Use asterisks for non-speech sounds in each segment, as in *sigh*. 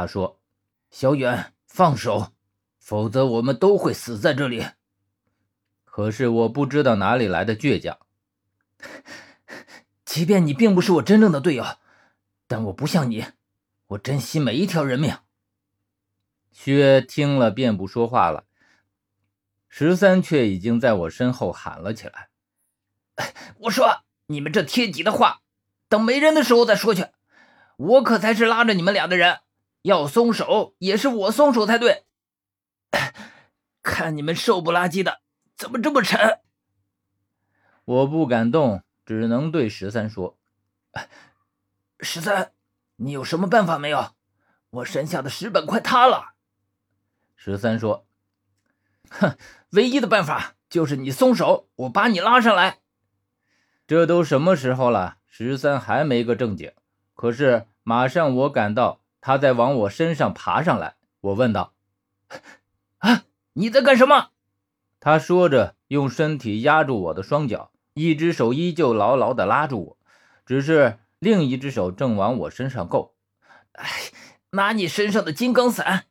他说：“小远，放手，否则我们都会死在这里。”可是我不知道哪里来的倔强。*laughs* 即便你并不是我真正的队友，但我不像你，我珍惜每一条人命。薛听了便不说话了，十三却已经在我身后喊了起来：“ *laughs* 我说，你们这贴己的话，等没人的时候再说去。我可才是拉着你们俩的人，要松手也是我松手才对。*coughs* 看你们瘦不拉几的，怎么这么沉？”我不敢动，只能对十三说：“十三，你有什么办法没有？我身下的石板快塌了。”十三说：“哼，唯一的办法就是你松手，我把你拉上来。这都什么时候了，十三还没个正经。可是马上我感到他在往我身上爬上来，我问道：‘啊，你在干什么？’他说着，用身体压住我的双脚，一只手依旧牢牢地拉住我，只是另一只手正往我身上够。哎，拿你身上的金刚伞。”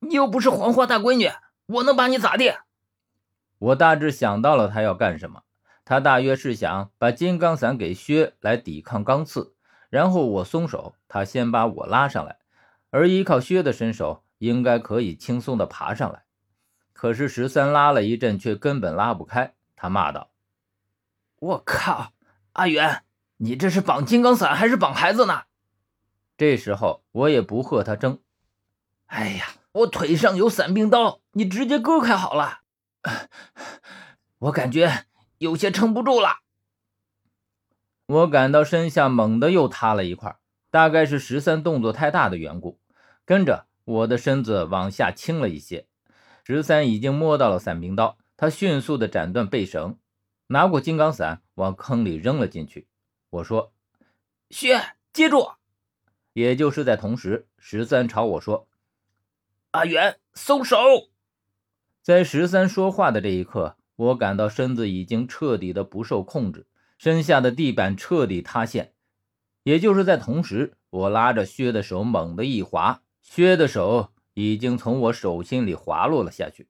你又不是黄花大闺女，我能把你咋地？我大致想到了他要干什么，他大约是想把金刚伞给削来抵抗钢刺，然后我松手，他先把我拉上来，而依靠薛的身手，应该可以轻松的爬上来。可是十三拉了一阵，却根本拉不开，他骂道：“我靠，阿远，你这是绑金刚伞还是绑孩子呢？”这时候我也不和他争，哎呀。我腿上有伞兵刀，你直接割开好了。*laughs* 我感觉有些撑不住了。我感到身下猛地又塌了一块，大概是十三动作太大的缘故。跟着我的身子往下倾了一些，十三已经摸到了伞兵刀，他迅速的斩断背绳，拿过金刚伞往坑里扔了进去。我说：“薛，接住！”也就是在同时，十三朝我说。阿远，松手！在十三说话的这一刻，我感到身子已经彻底的不受控制，身下的地板彻底塌陷。也就是在同时，我拉着薛的手猛地一滑，薛的手已经从我手心里滑落了下去。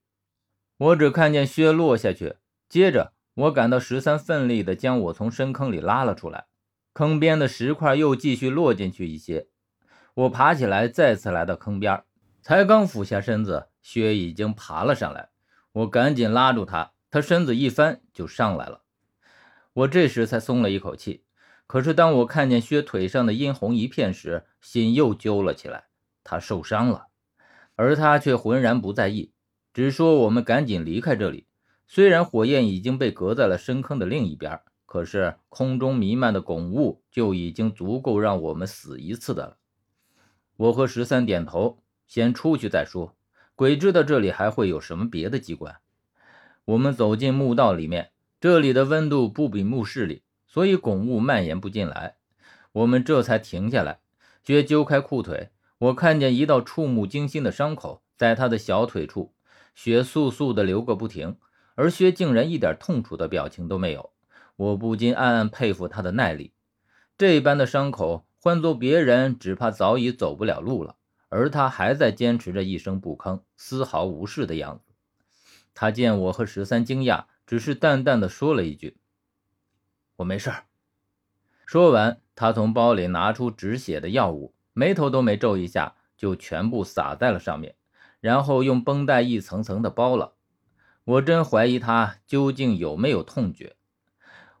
我只看见薛落下去，接着我感到十三奋力的将我从深坑里拉了出来，坑边的石块又继续落进去一些。我爬起来，再次来到坑边。才刚俯下身子，薛已经爬了上来。我赶紧拉住他，他身子一翻就上来了。我这时才松了一口气。可是当我看见薛腿上的殷红一片时，心又揪了起来。他受伤了，而他却浑然不在意，只说我们赶紧离开这里。虽然火焰已经被隔在了深坑的另一边，可是空中弥漫的汞雾就已经足够让我们死一次的了。我和十三点头。先出去再说，鬼知道这里还会有什么别的机关。我们走进墓道里面，这里的温度不比墓室里，所以汞雾蔓延不进来。我们这才停下来。薛揪开裤腿，我看见一道触目惊心的伤口在他的小腿处，血簌簌的流个不停，而薛竟然一点痛楚的表情都没有。我不禁暗暗佩服他的耐力。这般的伤口，换做别人，只怕早已走不了路了。而他还在坚持着一声不吭，丝毫无事的样子。他见我和十三惊讶，只是淡淡的说了一句：“我没事。”说完，他从包里拿出止血的药物，眉头都没皱一下，就全部撒在了上面，然后用绷带一层层的包了。我真怀疑他究竟有没有痛觉。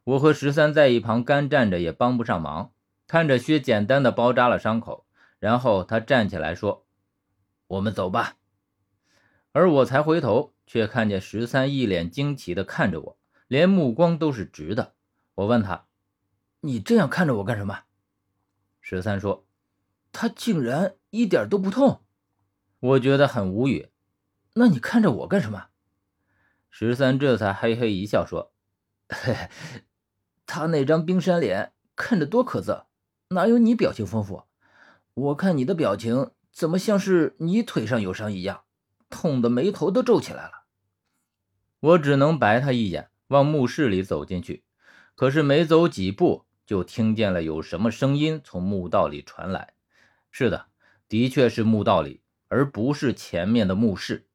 我和十三在一旁干站着也帮不上忙，看着薛简单的包扎了伤口。然后他站起来说：“我们走吧。”而我才回头，却看见十三一脸惊奇地看着我，连目光都是直的。我问他：“你这样看着我干什么？”十三说：“他竟然一点都不痛。”我觉得很无语。那你看着我干什么？十三这才嘿嘿一笑说：“嘿嘿，他那张冰山脸看着多可憎，哪有你表情丰富？”我看你的表情怎么像是你腿上有伤一样，痛的眉头都皱起来了。我只能白他一眼，往墓室里走进去。可是没走几步，就听见了有什么声音从墓道里传来。是的，的确是墓道里，而不是前面的墓室。